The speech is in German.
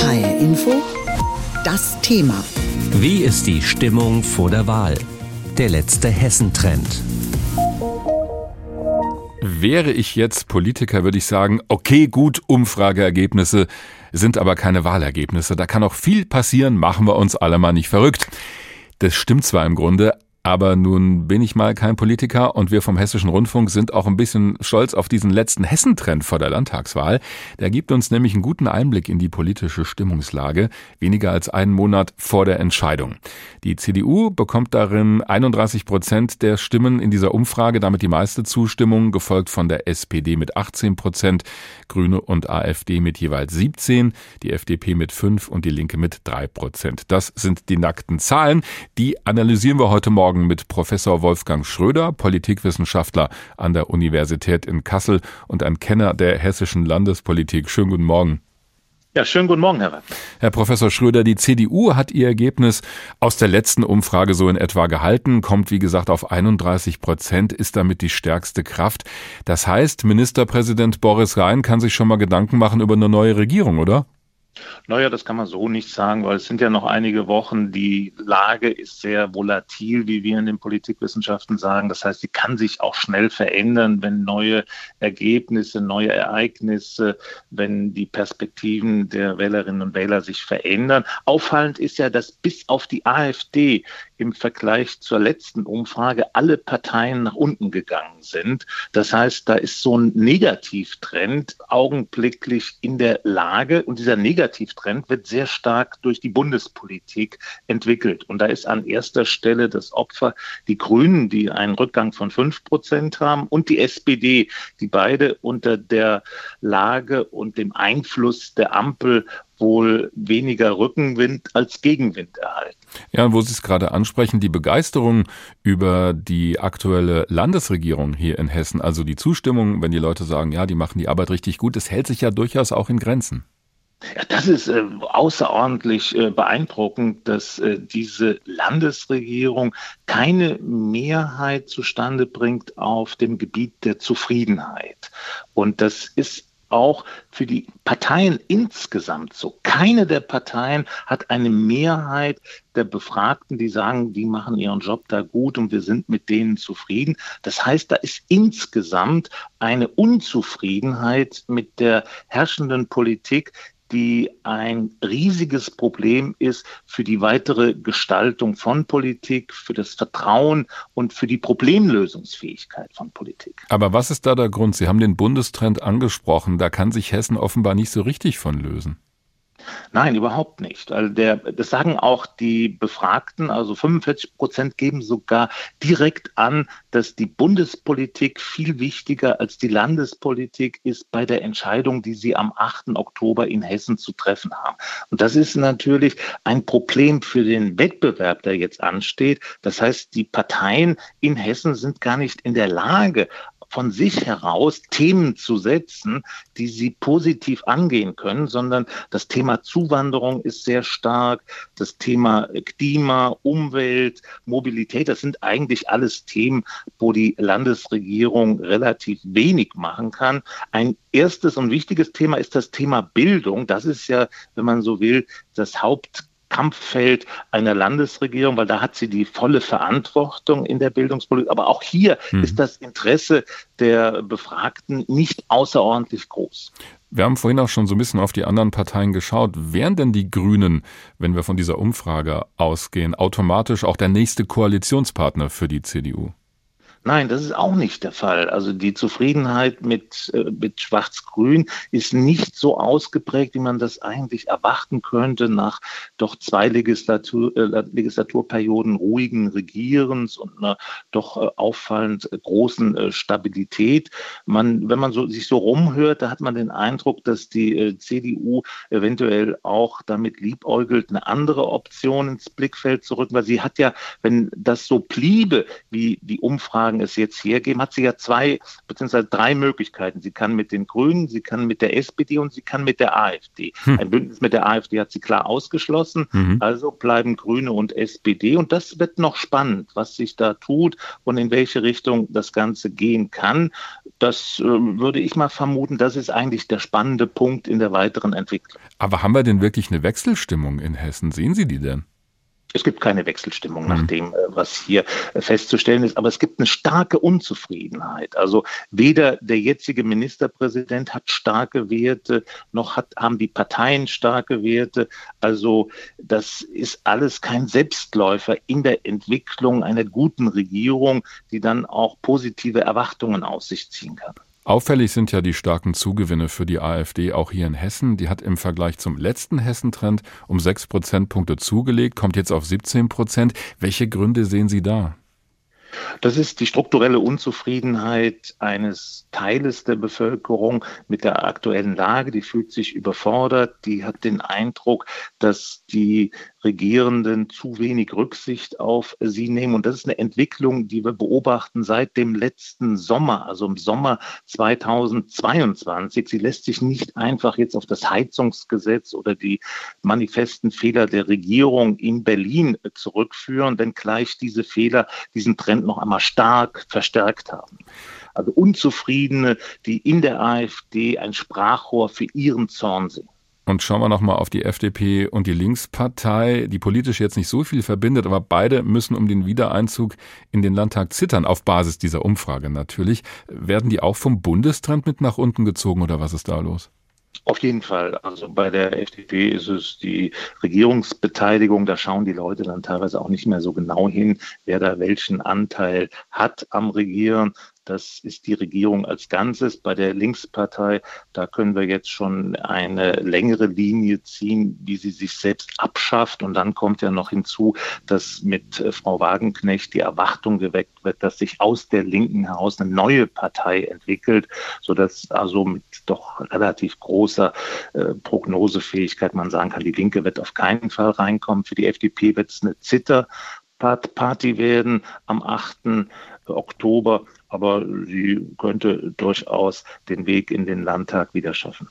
HR Info, das Thema. Wie ist die Stimmung vor der Wahl? Der letzte Hessentrend. Wäre ich jetzt Politiker, würde ich sagen, okay, gut, Umfrageergebnisse sind aber keine Wahlergebnisse. Da kann auch viel passieren, machen wir uns alle mal nicht verrückt. Das stimmt zwar im Grunde, aber nun bin ich mal kein Politiker und wir vom Hessischen Rundfunk sind auch ein bisschen stolz auf diesen letzten Hessentrend vor der Landtagswahl. Der gibt uns nämlich einen guten Einblick in die politische Stimmungslage, weniger als einen Monat vor der Entscheidung. Die CDU bekommt darin 31 Prozent der Stimmen in dieser Umfrage, damit die meiste Zustimmung, gefolgt von der SPD mit 18 Prozent, Grüne und AfD mit jeweils 17, die FDP mit 5 und die Linke mit 3 Prozent. Das sind die nackten Zahlen. Die analysieren wir heute Morgen Morgen mit Professor Wolfgang Schröder, Politikwissenschaftler an der Universität in Kassel und ein Kenner der hessischen Landespolitik. Schönen guten Morgen. Ja, schönen guten Morgen, Herr Rapp. Herr Professor Schröder, die CDU hat ihr Ergebnis aus der letzten Umfrage so in etwa gehalten, kommt wie gesagt auf 31 Prozent, ist damit die stärkste Kraft. Das heißt, Ministerpräsident Boris Rhein kann sich schon mal Gedanken machen über eine neue Regierung, oder? Naja, das kann man so nicht sagen, weil es sind ja noch einige Wochen. Die Lage ist sehr volatil, wie wir in den Politikwissenschaften sagen. Das heißt, sie kann sich auch schnell verändern, wenn neue Ergebnisse, neue Ereignisse, wenn die Perspektiven der Wählerinnen und Wähler sich verändern. Auffallend ist ja, dass bis auf die AfD im Vergleich zur letzten Umfrage alle Parteien nach unten gegangen sind. Das heißt, da ist so ein Negativtrend augenblicklich in der Lage und dieser Negativtrend wird sehr stark durch die Bundespolitik entwickelt. Und da ist an erster Stelle das Opfer die Grünen, die einen Rückgang von fünf Prozent haben und die SPD, die beide unter der Lage und dem Einfluss der Ampel wohl weniger Rückenwind als Gegenwind erhalten. Ja, wo Sie es gerade ansprechen, die Begeisterung über die aktuelle Landesregierung hier in Hessen, also die Zustimmung, wenn die Leute sagen, ja, die machen die Arbeit richtig gut, das hält sich ja durchaus auch in Grenzen. Ja, das ist äh, außerordentlich äh, beeindruckend, dass äh, diese Landesregierung keine Mehrheit zustande bringt auf dem Gebiet der Zufriedenheit. Und das ist auch für die Parteien insgesamt so. Keine der Parteien hat eine Mehrheit der Befragten, die sagen, die machen ihren Job da gut und wir sind mit denen zufrieden. Das heißt, da ist insgesamt eine Unzufriedenheit mit der herrschenden Politik, die ein riesiges Problem ist für die weitere Gestaltung von Politik, für das Vertrauen und für die Problemlösungsfähigkeit von Politik. Aber was ist da der Grund? Sie haben den Bundestrend angesprochen. Da kann sich Hessen offenbar nicht so richtig von lösen. Nein, überhaupt nicht. Also der, das sagen auch die Befragten, also 45 Prozent geben sogar direkt an, dass die Bundespolitik viel wichtiger als die Landespolitik ist bei der Entscheidung, die sie am 8. Oktober in Hessen zu treffen haben. Und das ist natürlich ein Problem für den Wettbewerb, der jetzt ansteht. Das heißt, die Parteien in Hessen sind gar nicht in der Lage, von sich heraus Themen zu setzen, die sie positiv angehen können, sondern das Thema Zuwanderung ist sehr stark, das Thema Klima, Umwelt, Mobilität, das sind eigentlich alles Themen, wo die Landesregierung relativ wenig machen kann. Ein erstes und wichtiges Thema ist das Thema Bildung. Das ist ja, wenn man so will, das Haupt Kampffeld einer Landesregierung, weil da hat sie die volle Verantwortung in der Bildungspolitik. Aber auch hier mhm. ist das Interesse der Befragten nicht außerordentlich groß. Wir haben vorhin auch schon so ein bisschen auf die anderen Parteien geschaut. Wären denn die Grünen, wenn wir von dieser Umfrage ausgehen, automatisch auch der nächste Koalitionspartner für die CDU? Nein, das ist auch nicht der Fall. Also die Zufriedenheit mit, äh, mit Schwarz-Grün ist nicht so ausgeprägt, wie man das eigentlich erwarten könnte nach doch zwei Legislatur, äh, Legislaturperioden ruhigen Regierens und einer doch äh, auffallend großen äh, Stabilität. Man, wenn man so, sich so rumhört, da hat man den Eindruck, dass die äh, CDU eventuell auch damit liebäugelt, eine andere Option ins Blickfeld zu rücken, weil sie hat ja, wenn das so bliebe, wie die Umfragen Umfragen es jetzt hergeben, hat sie ja zwei bzw. drei Möglichkeiten. Sie kann mit den Grünen, sie kann mit der SPD und sie kann mit der AfD. Hm. Ein Bündnis mit der AfD hat sie klar ausgeschlossen. Mhm. Also bleiben Grüne und SPD. Und das wird noch spannend, was sich da tut und in welche Richtung das Ganze gehen kann. Das äh, würde ich mal vermuten, das ist eigentlich der spannende Punkt in der weiteren Entwicklung. Aber haben wir denn wirklich eine Wechselstimmung in Hessen? Sehen Sie die denn? Es gibt keine Wechselstimmung nach mhm. dem, äh, was hier äh, festzustellen ist, aber es gibt eine starke Unzufriedenheit. Also weder der jetzige Ministerpräsident hat starke Werte, noch hat, haben die Parteien starke Werte. Also das ist alles kein Selbstläufer in der Entwicklung einer guten Regierung, die dann auch positive Erwartungen aus sich ziehen kann. Auffällig sind ja die starken Zugewinne für die AfD auch hier in Hessen. Die hat im Vergleich zum letzten Hessentrend um sechs Prozentpunkte zugelegt, kommt jetzt auf 17 Prozent. Welche Gründe sehen Sie da? Das ist die strukturelle Unzufriedenheit eines Teiles der Bevölkerung mit der aktuellen Lage. Die fühlt sich überfordert. Die hat den Eindruck, dass die Regierenden zu wenig Rücksicht auf sie nehmen. Und das ist eine Entwicklung, die wir beobachten seit dem letzten Sommer, also im Sommer 2022. Sie lässt sich nicht einfach jetzt auf das Heizungsgesetz oder die manifesten Fehler der Regierung in Berlin zurückführen, wenngleich diese Fehler diesen Trend noch einmal stark verstärkt haben. Also Unzufriedene, die in der AfD ein Sprachrohr für ihren Zorn sind. Und schauen wir nochmal auf die FDP und die Linkspartei, die politisch jetzt nicht so viel verbindet, aber beide müssen um den Wiedereinzug in den Landtag zittern, auf Basis dieser Umfrage natürlich. Werden die auch vom Bundestrend mit nach unten gezogen oder was ist da los? Auf jeden Fall. Also bei der FDP ist es die Regierungsbeteiligung. Da schauen die Leute dann teilweise auch nicht mehr so genau hin, wer da welchen Anteil hat am Regieren. Das ist die Regierung als Ganzes. Bei der Linkspartei, da können wir jetzt schon eine längere Linie ziehen, wie sie sich selbst abschafft. Und dann kommt ja noch hinzu, dass mit äh, Frau Wagenknecht die Erwartung geweckt wird, dass sich aus der Linken heraus eine neue Partei entwickelt, sodass also mit doch relativ großer äh, Prognosefähigkeit man sagen kann, die Linke wird auf keinen Fall reinkommen. Für die FDP wird es eine Zitterparty werden am 8. Oktober aber sie könnte durchaus den Weg in den Landtag wieder schaffen.